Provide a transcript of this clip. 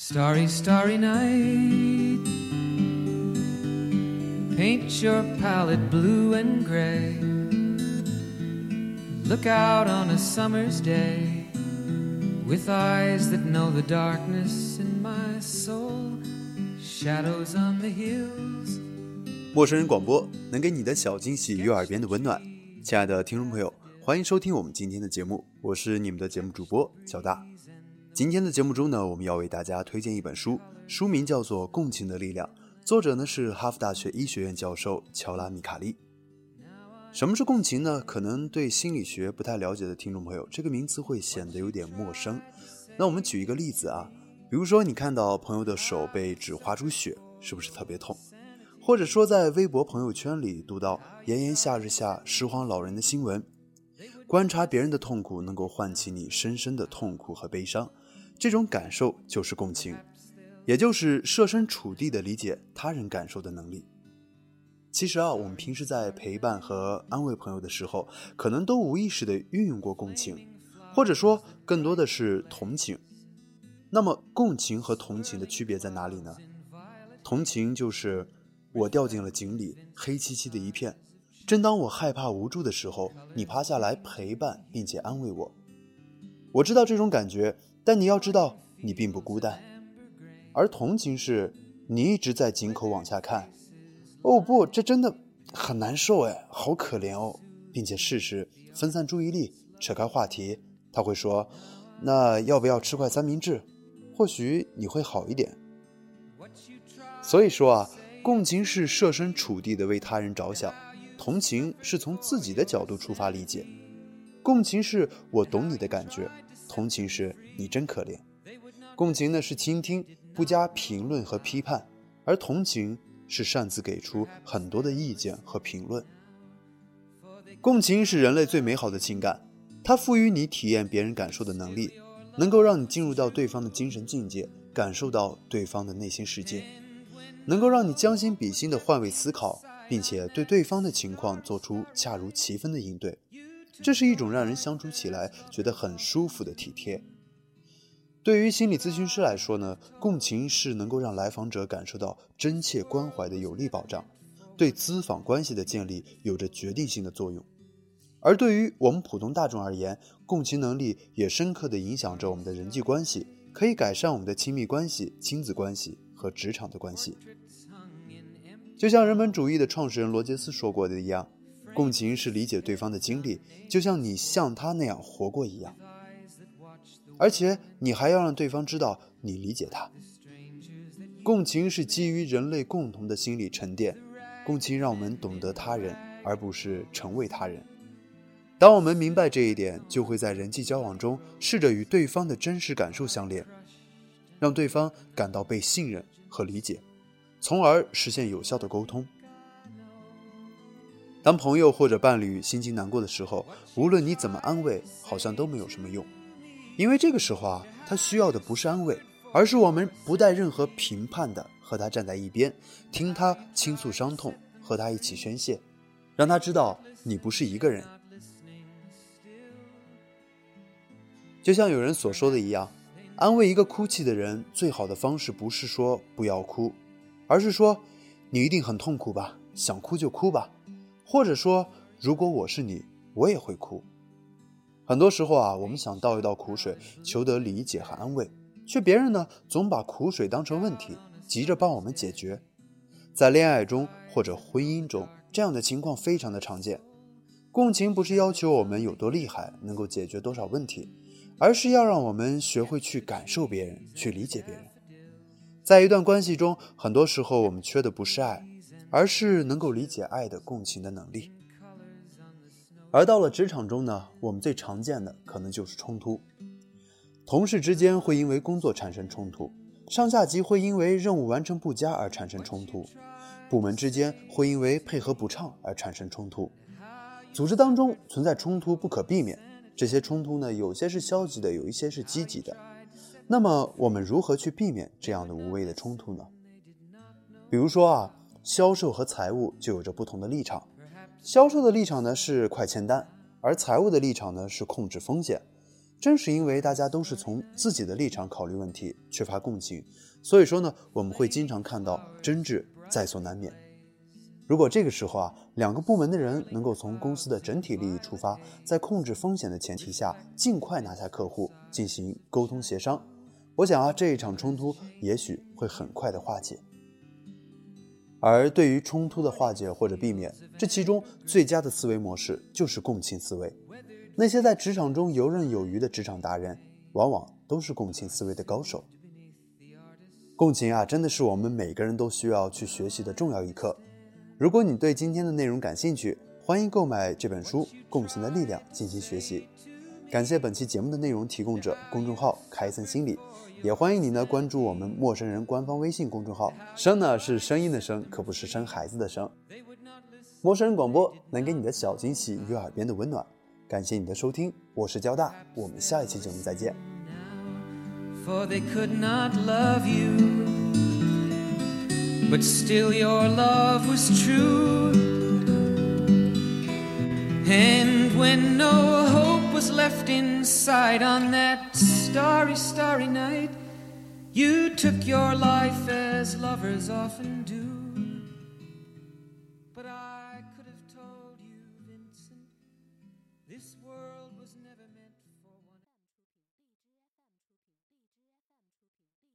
Starry, starry night. Paint your palette blue and gray. Look out on a summer's day with eyes that know the darkness in my soul. Shadows on the hills. 陌生人广播能给你的小惊喜与耳边的温暖。亲爱的听众朋友，欢迎收听我们今天的节目，我是你们的节目主播小大。今天的节目中呢，我们要为大家推荐一本书，书名叫做《共情的力量》，作者呢是哈佛大学医学院教授乔拉米卡利。什么是共情呢？可能对心理学不太了解的听众朋友，这个名词会显得有点陌生。那我们举一个例子啊，比如说你看到朋友的手被纸划出血，是不是特别痛？或者说在微博朋友圈里读到炎炎夏日下拾荒老人的新闻，观察别人的痛苦，能够唤起你深深的痛苦和悲伤。这种感受就是共情，也就是设身处地的理解他人感受的能力。其实啊，我们平时在陪伴和安慰朋友的时候，可能都无意识的运用过共情，或者说更多的是同情。那么，共情和同情的区别在哪里呢？同情就是我掉进了井里，黑漆漆的一片，正当我害怕无助的时候，你趴下来陪伴并且安慰我。我知道这种感觉。但你要知道，你并不孤单，而同情是，你一直在井口往下看。哦不，这真的很难受哎，好可怜哦，并且试试分散注意力，扯开话题。他会说：“那要不要吃块三明治？或许你会好一点。”所以说啊，共情是设身处地的为他人着想，同情是从自己的角度出发理解。共情是我懂你的感觉。同情是你真可怜，共情呢是倾听，不加评论和批判，而同情是擅自给出很多的意见和评论。共情是人类最美好的情感，它赋予你体验别人感受的能力，能够让你进入到对方的精神境界，感受到对方的内心世界，能够让你将心比心的换位思考，并且对对方的情况做出恰如其分的应对。这是一种让人相处起来觉得很舒服的体贴。对于心理咨询师来说呢，共情是能够让来访者感受到真切关怀的有力保障，对咨访关系的建立有着决定性的作用。而对于我们普通大众而言，共情能力也深刻地影响着我们的人际关系，可以改善我们的亲密关系、亲子关系和职场的关系。就像人本主义的创始人罗杰斯说过的一样。共情是理解对方的经历，就像你像他那样活过一样，而且你还要让对方知道你理解他。共情是基于人类共同的心理沉淀，共情让我们懂得他人，而不是成为他人。当我们明白这一点，就会在人际交往中试着与对方的真实感受相连，让对方感到被信任和理解，从而实现有效的沟通。当朋友或者伴侣心情难过的时候，无论你怎么安慰，好像都没有什么用，因为这个时候啊，他需要的不是安慰，而是我们不带任何评判的和他站在一边，听他倾诉伤痛，和他一起宣泄，让他知道你不是一个人。就像有人所说的一样，安慰一个哭泣的人，最好的方式不是说不要哭，而是说你一定很痛苦吧，想哭就哭吧。或者说，如果我是你，我也会哭。很多时候啊，我们想倒一倒苦水，求得理解和安慰，却别人呢总把苦水当成问题，急着帮我们解决。在恋爱中或者婚姻中，这样的情况非常的常见。共情不是要求我们有多厉害，能够解决多少问题，而是要让我们学会去感受别人，去理解别人。在一段关系中，很多时候我们缺的不是爱。而是能够理解爱的共情的能力。而到了职场中呢，我们最常见的可能就是冲突。同事之间会因为工作产生冲突，上下级会因为任务完成不佳而产生冲突，部门之间会因为配合不畅而产生冲突，组织当中存在冲突不可避免。这些冲突呢，有些是消极的，有一些是积极的。那么我们如何去避免这样的无谓的冲突呢？比如说啊。销售和财务就有着不同的立场，销售的立场呢是快签单，而财务的立场呢是控制风险。正是因为大家都是从自己的立场考虑问题，缺乏共情，所以说呢，我们会经常看到争执在所难免。如果这个时候啊，两个部门的人能够从公司的整体利益出发，在控制风险的前提下，尽快拿下客户，进行沟通协商，我想啊，这一场冲突也许会很快的化解。而对于冲突的化解或者避免，这其中最佳的思维模式就是共情思维。那些在职场中游刃有余的职场达人，往往都是共情思维的高手。共情啊，真的是我们每个人都需要去学习的重要一课。如果你对今天的内容感兴趣，欢迎购买这本书《共情的力量》进行学习。感谢本期节目的内容提供者公众号开森心理，也欢迎你呢关注我们陌生人官方微信公众号。声呢是声音的声，可不是生孩子的生。陌生人广播能给你的小惊喜与耳边的温暖。感谢你的收听，我是交大，我们下一期节目再见。but still your love was true. And when left inside on that starry, starry night, you took your life as lovers often do.